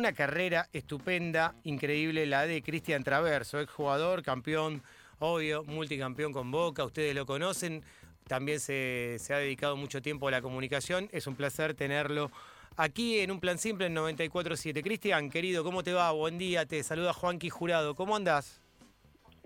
una carrera estupenda, increíble, la de Cristian Traverso, exjugador, campeón, obvio, multicampeón con Boca, ustedes lo conocen, también se, ha dedicado mucho tiempo a la comunicación, es un placer tenerlo aquí en un plan simple en 94.7. Cristian, querido, ¿cómo te va? Buen día, te saluda Juanqui Jurado, ¿cómo andás?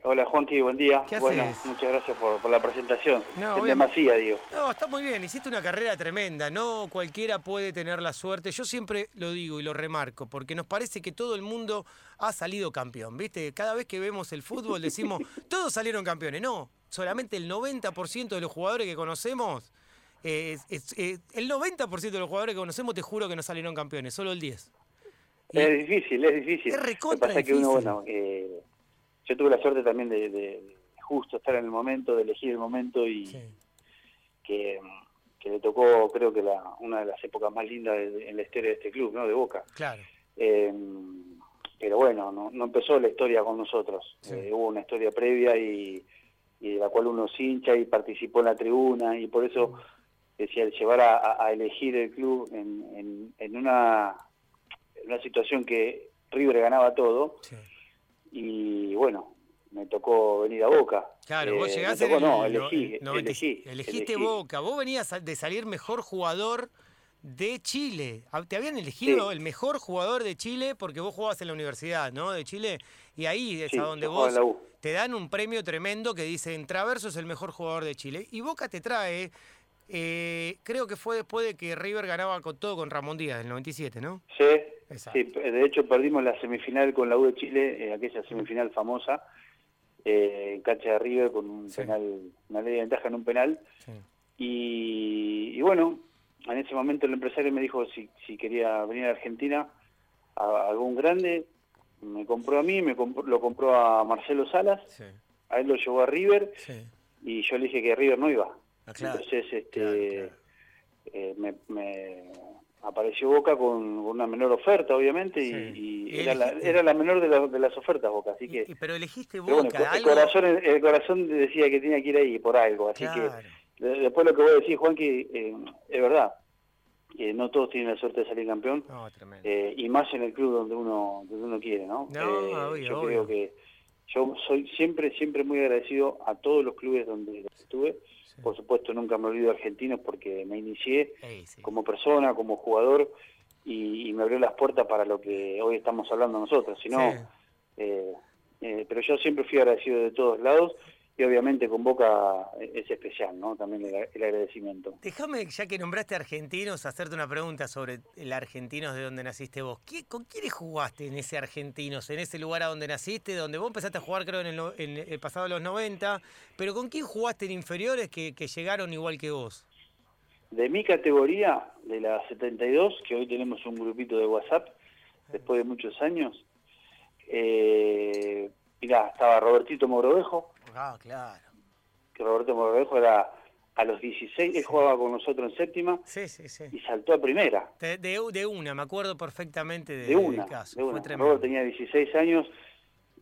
Hola Juanqui, buen día. ¿Qué bueno, haces? muchas gracias por, por la presentación. No, en obviamente- demasía, digo. No, está muy bien, hiciste una carrera tremenda, no cualquiera puede tener la suerte. Yo siempre lo digo y lo remarco, porque nos parece que todo el mundo ha salido campeón, ¿viste? Cada vez que vemos el fútbol decimos, todos salieron campeones. No, solamente el 90% de los jugadores que conocemos, eh, es- eh, el 90% de los jugadores que conocemos te juro que no salieron campeones, solo el 10. Y- Es difícil, es difícil. Es Lo que recontra pasa es que uno, bueno, eh, yo tuve la suerte también de, de justo estar en el momento, de elegir el momento y Sí. que, que le tocó, creo que la, una de las épocas más lindas de- en la historia de este club, ¿no? De Boca. Claro, Eh, pero bueno, no, no empezó la historia con nosotros. Sí. Eh, hubo una historia previa y, y de la cual uno se hincha y participó en la tribuna y por eso decía el llevar a, a- a elegir el club en, en, en una, en una situación que River ganaba todo sí. Y bueno, me tocó venir a Boca. Claro, Eh, vos me llegaste tocó, en el no, no- elegí, el 90 elegí, elegiste elegí. Boca. Vos venías de salir mejor jugador de Chile. Ah, Te habían elegido Sí. el mejor jugador de Chile porque vos jugabas en la universidad, ¿no? De Chile. Y ahí es Sí, a donde vos en te dan un premio tremendo que dice, en Traverso es el mejor jugador de Chile. Y Boca te trae, eh, creo que fue después de que River ganaba con todo con Ramón Díaz, del 97, ¿no? Sí, Exacto. sí, de hecho perdimos la semifinal con la U de Chile, eh, aquella semifinal famosa, eh, en cancha de River con un Sí. penal, una ley de ventaja en un penal. Sí. Y, y bueno, en ese momento el empresario me dijo si, si quería venir a Argentina a, a algún grande, me compró a mí, me compró- lo compró a Marcelo Salas, Sí, a él lo llevó a River y yo le dije que River no iba. Ah, claro, Entonces este, claro, claro. eh, me, me apareció Boca con una menor oferta, obviamente, y- Sí. y, Y era, la, era la menor de, la- de las ofertas Boca, así que... Y- pero elegiste pero bueno, Boca, el, corazón, el corazón decía que tenía que ir ahí por algo, así Claro. que de- después lo que voy a decir, Juan, que eh, es verdad, que no todos tienen la suerte de salir campeón, No, eh, y más en el club donde uno donde uno quiere, ¿no? No, Eh, obvio, yo obvio. creo que yo soy siempre siempre muy agradecido a todos los clubes donde estuve. Sí. Por supuesto, nunca me olvido de Argentinos porque me inicié sí. como persona, como jugador y, y me abrió las puertas para lo que hoy estamos hablando nosotros. Si no, Sí. eh, eh, pero yo siempre fui agradecido de todos lados y obviamente con Boca es especial, ¿no? También el, el agradecimiento. Déjame, ya que nombraste argentinos, hacerte una pregunta sobre el Argentinos de donde naciste vos. ¿Qué- ¿Con quiénes jugaste en ese Argentinos, en ese lugar a donde naciste, donde vos empezaste a jugar creo en el, en el pasado de los 90, pero con quién jugaste en inferiores que, que llegaron igual que vos? De mi categoría, de la 72, que hoy tenemos un grupito de WhatsApp, después de muchos años, eh, mirá, estaba Robertito Mogrovejo, Ah, claro. que Roberto Mogrovejo era a los 16, él jugaba con nosotros en séptima Sí, sí, sí. y saltó a primera, De, de- de una, me acuerdo perfectamente de, de una. caso. de Fue una. tremendo. Robert tenía 16 años,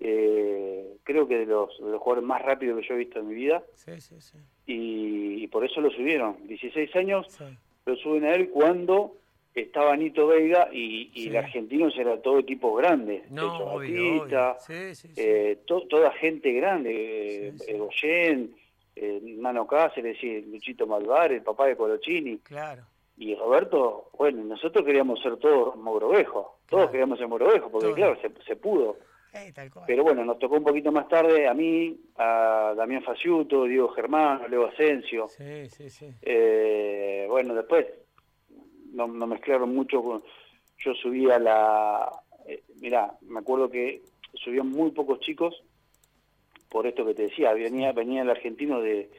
eh, creo que de los, de los jugadores más rápidos que yo he visto en mi vida, Sí, sí, sí. y, y por eso lo subieron. 16 años, sí. lo suben a él cuando estaba Nito Veiga y, y Sí. el Argentinos era todo equipo grande. No, obvio, Batista, obvio. Sí, sí, sí. eh, to- toda gente grande, eh, sí. Egoyen, eh, Nano Cáceres, Luchito Malvar, el papá de Colochini. Claro. Y Roberto, bueno, nosotros queríamos ser todos Mogrovejo, todos queríamos ser Mogrovejo, porque Todos. claro, se, se pudo. Eh, tal cual. Pero bueno, nos tocó un poquito más tarde a mí, a Damián Faciuto, Diego Germán, Leo Asensio. Sí, sí, sí. Eh, bueno, después no, no mezclaron mucho. Con, yo subía la. Eh, mirá, me acuerdo que subían muy pocos chicos por esto que te decía. Venía, venía el argentino de,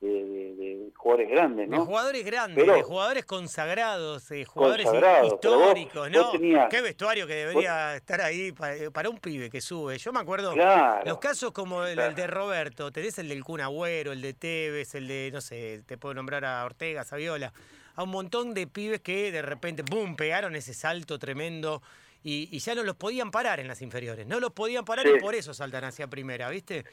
de, de- de jugadores grandes, De ¿no? jugadores grandes, Pero- de jugadores consagrados, de jugadores Consagrados, pero vos- históricos, vos ¿no? tenías- Qué vestuario que debería estar ahí para, para un pibe que sube. Yo me acuerdo, Claro. los casos como el, de Roberto, tenés el del Kun Agüero, el de Tevez, el de, no sé, te puedo nombrar a Ortega, Saviola, a un montón de pibes que de repente, ¡boom!, pegaron ese salto tremendo y, y ya no los podían parar en las inferiores. No los podían parar Sí. y por eso saltan hacia primera, ¿viste?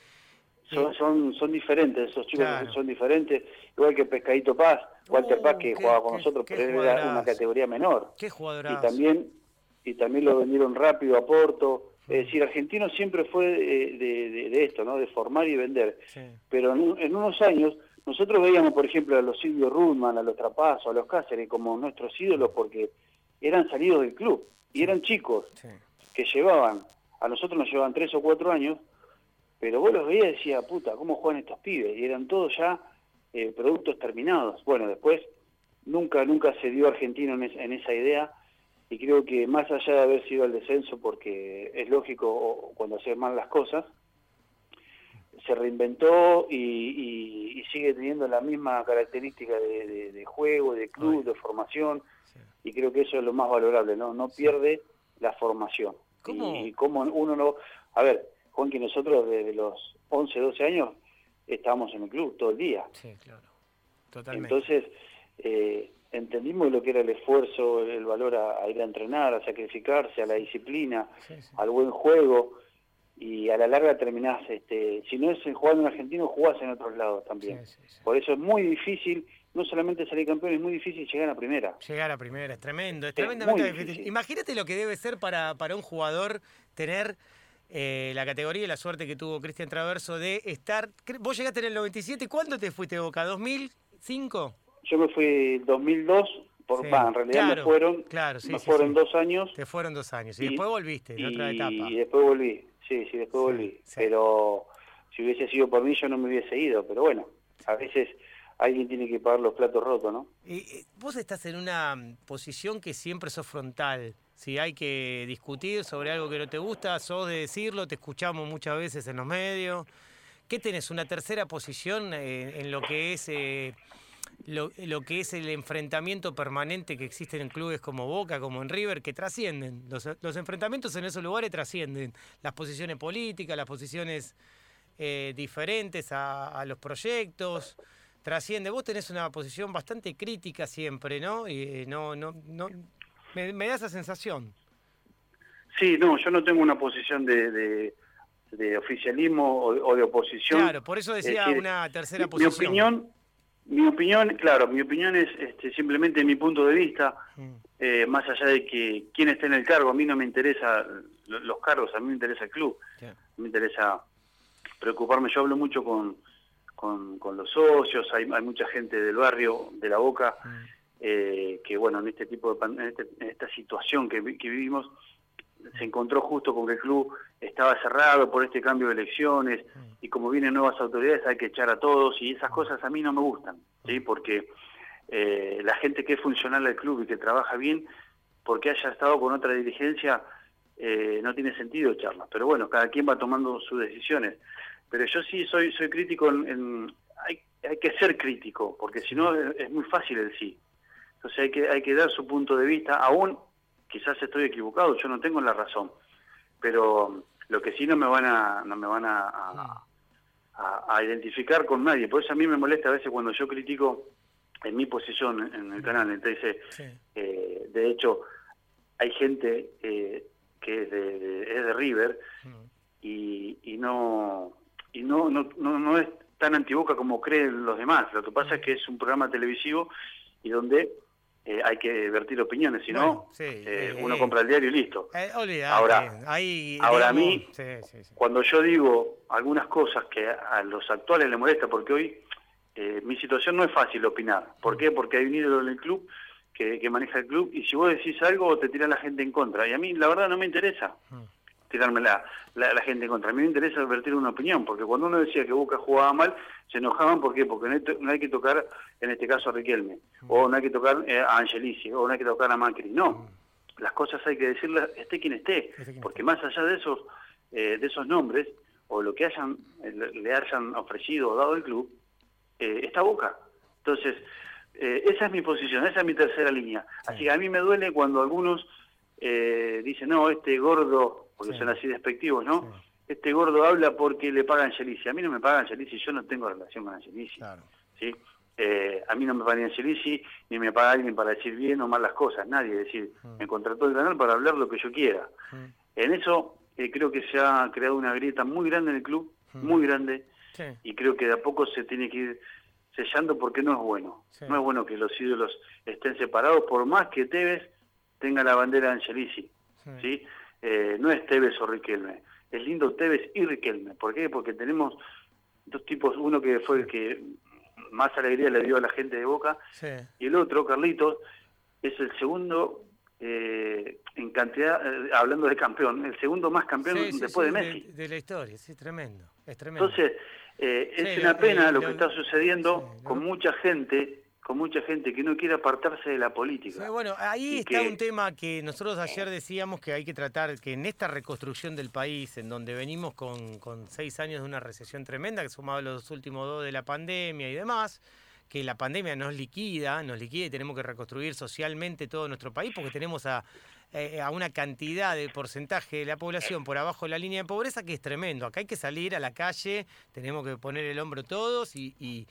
Son, son, son diferentes, esos chicos Claro. son diferentes. Igual que Pescadito Paz, Walter Uh, Paz, que qué- jugaba con qué- nosotros, qué pero era una categoría menor. Qué Y jugadorazo. también y también lo vendieron rápido a Porto. Es decir, Argentino siempre fue de, esto, ¿no? De formar y vender. Pero en, unos años nosotros veíamos, por ejemplo, a los Silvio Rudman, a los Trapazos, a los Cáceres como nuestros ídolos porque eran salidos del club y eran chicos que llevaban, a nosotros nos llevaban tres o cuatro años, pero vos los veías y decías, puta, ¿cómo juegan estos pibes? Y eran todos ya eh, productos terminados. Bueno, después nunca, nunca se dio argentino en, esa idea y creo que más allá de haber sido el descenso, porque es lógico cuando hacer mal las cosas, se reinventó y, sigue teniendo la misma característica de, juego, de club, de formación, y creo que eso es lo más valorable, ¿no? No pierde la formación. Y, como uno no... A ver, Juan, que nosotros desde los 11, 12 años estábamos en el club todo el día. Sí, claro. Totalmente. Entonces, eh, entendimos lo que era el esfuerzo, el valor a, ir a entrenar, a sacrificarse, a la disciplina, al buen juego y a la larga terminás, este, si no es jugando en argentino, jugás en otros lados también. Por eso es muy difícil, no solamente salir campeón, es muy difícil llegar a primera. Llegar a primera, es tremendo, es, tremendamente difícil. Imagínate lo que debe ser para, para un jugador tener eh, la categoría y la suerte que tuvo Cristian Traverso de estar. Vos llegaste en el 97, ¿cuándo te fuiste Boca? ¿2005? Yo me fui en 2002, por, en realidad me fueron, claro, me fueron dos años. Te fueron dos años, y, después volviste, en otra etapa. Y después volví, sí, sí, después volví. Pero si hubiese sido por mí, yo no me hubiese ido, pero bueno, a veces alguien tiene que pagar los platos rotos, ¿no? Y, vos estás en una posición que siempre sos frontal. Si hay que discutir sobre algo que no te gusta, sos de decirlo, te escuchamos muchas veces en los medios. ¿Qué tenés? ¿Una tercera posición eh, en lo que es eh, lo, que es el enfrentamiento permanente que existen en clubes como Boca, como en River, que trascienden. Los, enfrentamientos en esos lugares trascienden las posiciones políticas, las posiciones eh, diferentes a, los proyectos. Trasciende. Vos tenés una posición bastante crítica siempre, ¿no? Y no, no, no. Me, da esa sensación. Sí, no, yo no tengo una posición de, de, oficialismo o, de oposición. Claro, por eso decía una tercera posición. Mi opinión mi opinión, claro, mi opinión es este, simplemente mi punto de vista, mm. eh, más allá de que quién esté en el cargo, a mí no me interesa los cargos, a mí me interesa el club, me interesa preocuparme, yo hablo mucho con, con, los socios, hay, hay, mucha gente del barrio, de la boca, mm. eh, que bueno, en este tipo de en, este, en esta situación que, que vivimos, se encontró justo con que el club estaba cerrado por este cambio de elecciones y como vienen nuevas autoridades hay que echar a todos y esas cosas a mí no me gustan, ¿sí? porque eh, la gente que es funcional al club y que trabaja bien, porque haya estado con otra dirigencia, eh, no tiene sentido echarla. Pero bueno, cada quien va tomando sus decisiones. Pero yo sí soy soy crítico en... hay, hay que ser crítico, porque si no es, muy fácil el sí. Entonces hay que, hay que dar su punto de vista, aún quizás estoy equivocado, yo no tengo la razón, pero lo que sí no me van a, no me van a, a, identificar con nadie, por eso a mí me molesta a veces cuando yo critico en mi posición en el canal, entonces, eh, de hecho, hay gente eh, que es de, es de River y, y no y no, no, no, no es tan antiboca como creen los demás. Lo que pasa es que es un programa televisivo y donde eh, hay que vertir opiniones, si no, eh, eh, uno compra el diario y listo. ahora, ahora a mí, cuando yo digo algunas cosas que a los actuales les molesta, porque hoy mi situación no es fácil opinar. ¿Por qué? Porque hay un ídolo en el club que, maneja el club y si vos decís algo te tira la gente en contra. Y a mí la verdad no me interesa. Tirarme la, la, gente contra. A mí me interesa advertir una opinión, porque cuando uno decía que Boca jugaba mal, se enojaban, ¿por qué? Porque no hay, que tocar, en este caso, a Riquelme, o no hay que tocar eh, a Angelici, o no hay que tocar a Macri. No, las cosas hay que decirlas, esté quien esté, porque más allá de esos, eh, de esos nombres, o lo que hayan le hayan ofrecido o dado el club, eh, está Boca. Entonces, esa es mi posición, esa es mi tercera línea. Así que a mí me duele cuando algunos dicen, no, este gordo porque son así despectivos, ¿no? Este gordo habla porque le pagan Angelici. A mí no me pagan Angelici, yo no tengo relación con Angelici. ¿sí? Eh, a mí no me pagan Angelici, ni me paga alguien para decir bien o mal las cosas, nadie. Es decir, mm. me contrató el canal para hablar lo que yo quiera. Mm. En eso eh, creo que se ha creado una grieta muy grande en el club, mm. muy grande, y creo que de a poco se tiene que ir sellando porque no es bueno. No es bueno que los ídolos estén separados, por más que Tevez tenga la bandera de Angelici. ¿sí? Eh, no es Tevez o Riquelme, es lindo Tevez y Riquelme. ¿Por qué? Porque tenemos dos tipos, uno que fue el que más alegría le dio a la gente de Boca, y el otro, Carlitos, es el segundo eh, en cantidad, eh, hablando de campeón, el segundo más campeón después de Messi. De, la historia, sí, tremendo, es tremendo. Entonces, eh, es una pena lo, que está sucediendo con mucha gente con mucha gente que no quiere apartarse de la política. bueno, ahí está un tema que nosotros ayer decíamos que hay que tratar, que en esta reconstrucción del país, en donde venimos con, con seis años de una recesión tremenda, que sumado los últimos dos de la pandemia y demás, que la pandemia nos liquida, nos liquida y tenemos que reconstruir socialmente todo nuestro país, porque tenemos a, eh, a una cantidad de porcentaje de la población por abajo de la línea de pobreza que es tremendo. Acá hay que salir a la calle, tenemos que poner el hombro todos y y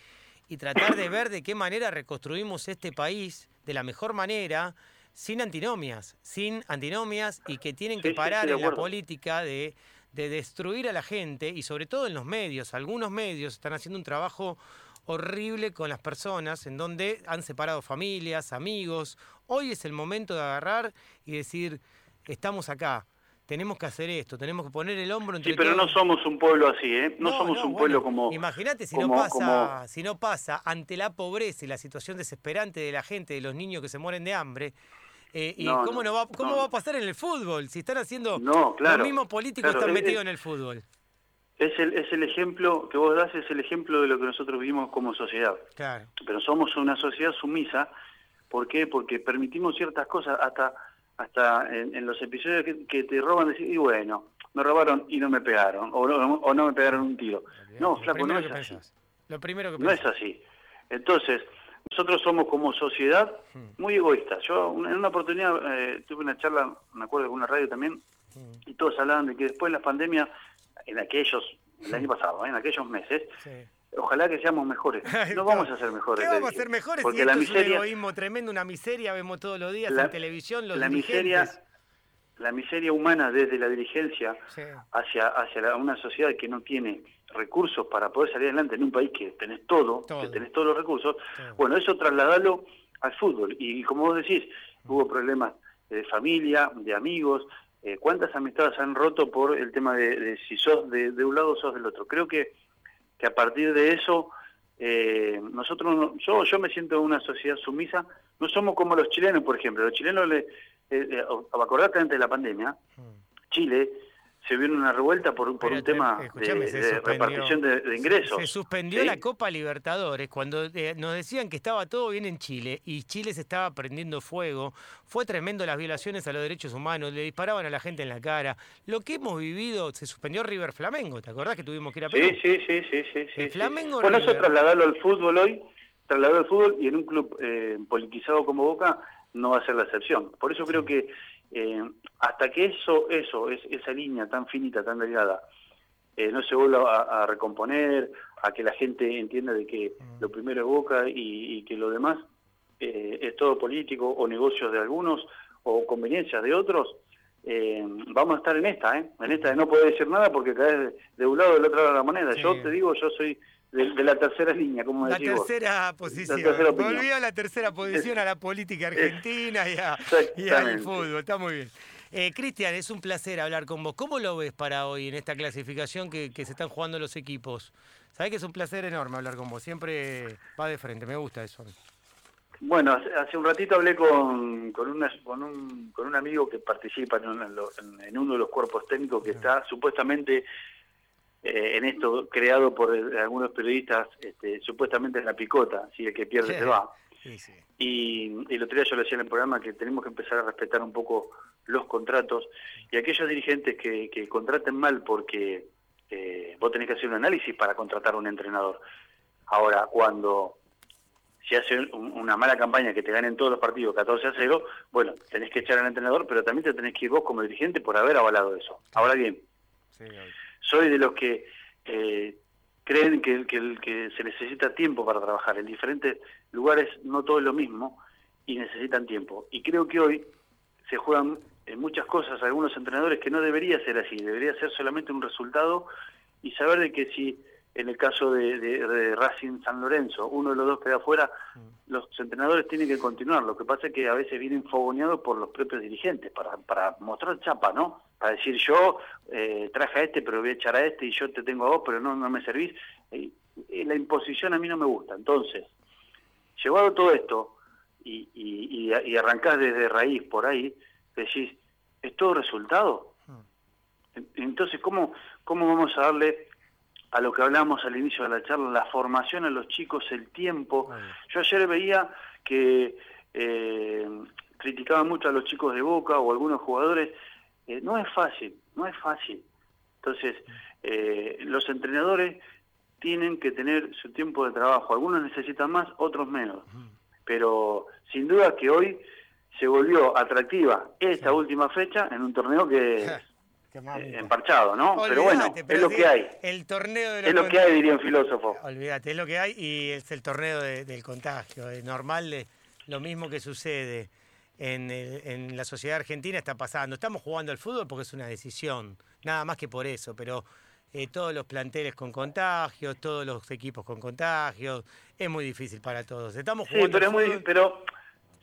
tratar de ver de qué manera reconstruimos este país de la mejor manera, sin antinomias, sin antinomias y que tienen que parar en la política de, de destruir a la gente y sobre todo en los medios. Algunos medios están haciendo un trabajo horrible con las personas, en donde han separado familias, amigos. Hoy es el momento de agarrar y decir, estamos acá, tenemos que hacer esto, tenemos que poner el hombro entre Sí, pero no somos un pueblo así, ¿eh? No, somos un pueblo como... Imagínate si, no pasa, si no pasa ante la pobreza y la situación desesperante de la gente, de los niños que se mueren de hambre, eh, y cómo, no, va, cómo va a pasar en el fútbol, si están haciendo... Los mismos políticos están metidos en el fútbol. Es el, es el ejemplo que vos das, es el ejemplo de lo que nosotros vivimos como sociedad. Claro. Pero somos una sociedad sumisa, ¿por qué? Porque permitimos ciertas cosas hasta hasta en, los episodios que, te roban, decir, y bueno, me robaron y no me pegaron, o no, o no me pegaron un tiro. No, flaco, no es así. Lo primero que No es así. Entonces, nosotros somos como sociedad hmm. muy egoístas. Yo en una oportunidad eh, tuve una charla, me acuerdo con una radio también, hmm. y todos hablaban de que después de la pandemia, en aquellos, el año pasado, en aquellos meses, Ojalá que seamos mejores. No vamos a ser mejores. ¿Qué vamos a ser mejores? Porque la miseria, es un egoísmo tremendo, una miseria, vemos todos los días en televisión los la miseria La miseria humana desde la dirigencia hacia, hacia una sociedad que no tiene recursos para poder salir adelante en un país que tenés todo, que tenés todos los recursos, bueno, eso trasladarlo al fútbol. Y como vos decís, hubo problemas de familia, de amigos, eh, ¿cuántas amistades han roto por el tema de, si sos de, de un lado o sos del otro? Creo que que a partir de eso eh, nosotros, yo, yo me siento en una sociedad sumisa, no somos como los chilenos, por ejemplo, los chilenos, le, eh, eh acordate antes de la pandemia, mm. Chile se vio una revuelta por, por un tema de, repartición de, ingresos. Se suspendió la Copa Libertadores cuando eh, nos decían que estaba todo bien en Chile y Chile se estaba prendiendo fuego. Fue tremendo las violaciones a los derechos humanos, le disparaban a la gente en la cara. Lo que hemos vivido, se suspendió River Flamengo, ¿te acordás que tuvimos que ir a Perú? Sí, sí, sí, sí. sí, Flamengo Bueno, eso trasladarlo al fútbol hoy, trasladarlo al fútbol y en un club eh, politizado como Boca no va a ser la excepción. Por eso creo que eh, hasta que eso, eso, es, esa línea tan finita, tan delgada, eh, no se vuelva a, recomponer, a que la gente entienda de que mm. lo primero es Boca y, que lo demás eh, es todo político o negocios de algunos o conveniencias de otros, vamos a estar en esta, en esta de no poder decir nada porque caes de un lado del otro lado de la moneda. Yo te digo, yo soy de, la tercera línea, como la tercera posición. Volvió a la tercera posición a la política argentina y, al fútbol. Está muy bien. Eh, Cristian, es un placer hablar con vos. ¿Cómo lo ves para hoy en esta clasificación que, se están jugando los equipos? Sabés que es un placer enorme hablar con vos. Siempre va de frente. Me gusta eso. Bueno, hace, un ratito hablé con, con, con, un, con un amigo que participa en, en, uno de los cuerpos técnicos que está supuestamente eh, en esto creado por algunos periodistas, este, supuestamente en la picota, si el que pierde se va. Y, el otro día yo le decía en el programa que tenemos que empezar a respetar un poco los contratos y aquellos dirigentes que, contraten mal porque eh, vos tenés que hacer un análisis para contratar a un entrenador. Ahora, cuando se hace una mala campaña que te ganen todos los partidos 14 a 0, bueno, tenés que echar al entrenador, pero también te tenés que ir vos como dirigente por haber avalado eso. Ahora bien, soy de los que eh, creen que, que, se necesita tiempo para trabajar. En diferentes lugares no todo es lo mismo y necesitan tiempo. Y creo que hoy se juegan en muchas cosas algunos entrenadores que no debería ser así, debería ser solamente un resultado y saber de que si en el caso de, Racing San Lorenzo, uno de los dos queda afuera, mm. los entrenadores tienen que continuar. Lo que pasa es que a veces vienen fogoneados por los propios dirigentes para, para mostrar chapa, ¿no? Para decir yo eh, traje a este, pero voy a echar a este y yo te tengo a vos, pero no, no me servís. Y, la imposición a mí no me gusta. Entonces, llevado todo esto y, y, y, arrancás desde raíz por ahí, decís, ¿es todo resultado? Mm. Entonces, ¿cómo, cómo vamos a darle a lo que hablamos al inicio de la charla, la formación a los chicos, el tiempo. Yo ayer veía que eh, criticaban mucho a los chicos de Boca o algunos jugadores. Eh, no es fácil, no es fácil. Entonces, eh, los entrenadores tienen que tener su tiempo de trabajo. Algunos necesitan más, otros menos. Pero sin duda que hoy se volvió atractiva esta última fecha en un torneo que Eh, emparchado, ¿no? pero bueno, es lo que hay. El torneo Es lo que hay, diría un filósofo. Olvídate, es lo que hay y es el torneo del contagio. Es normal, de, lo mismo que sucede en, la sociedad argentina está pasando. Estamos jugando al fútbol porque es una decisión, nada más que por eso, pero eh, todos los planteles con contagios, todos los equipos con contagios, es muy difícil para todos. Estamos jugando sí, pero, es muy, pero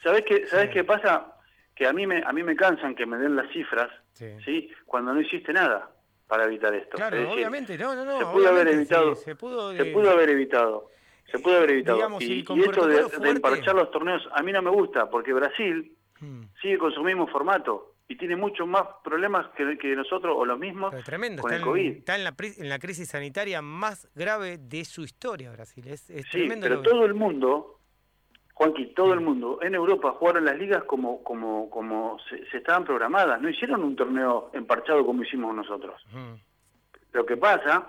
¿sabés qué, ¿sabés qué pasa? que a mí me a mí me cansan que me den las cifras, sí. Cuando no hiciste nada para evitar esto. Claro, obviamente, no, no, no. Se pudo haber evitado. se, pudo, se pudo haber evitado. Se pudo haber evitado. y, esto de, emparchar los torneos a mí no me gusta, porque Brasil hmm. sigue con su mismo formato y tiene muchos más problemas que, que nosotros o los mismos tremendo, con está el COVID. está en la, en la crisis sanitaria más grave de su historia, Brasil. Es, es sí, pero todo el mundo Juanqui, todo el mundo en Europa jugaron las ligas como, como, como se, estaban programadas, no hicieron un torneo emparchado como hicimos nosotros. Lo que pasa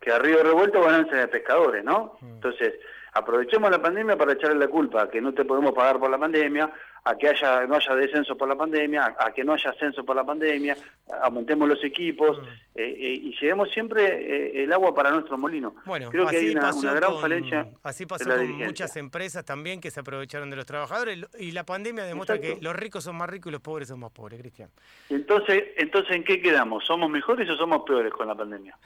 que a Río Revuelto van a ser de pescadores, ¿no? Entonces, aprovechemos la pandemia para echarle la culpa que no te podemos pagar por la pandemia, a que haya no haya descenso por la pandemia, a, que no haya ascenso por la pandemia, aumentemos los equipos mm. eh, eh, y llevemos siempre eh, el agua para nuestro molino. Bueno, creo que hay una, gran falencia. Así pasó con muchas empresas también que se aprovecharon de los trabajadores y la pandemia demuestra que los ricos son más ricos y los pobres son más pobres, Cristian. Entonces, entonces ¿en qué quedamos? ¿Somos mejores o somos peores con la pandemia?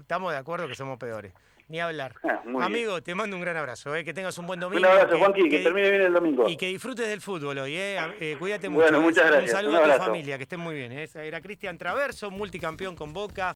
Estamos de acuerdo que somos peores. Ni hablar. Ah, Amigo, te mando un gran abrazo, eh, que tengas un buen domingo. Un abrazo, Juanqui, que, termine bien el domingo. Y que disfrutes del fútbol hoy, eh. eh cuídate mucho. Bueno, muchas gracias. Un saludo a tu familia, que estén muy bien. Eh. Era Cristian Traverso, multicampeón con Boca.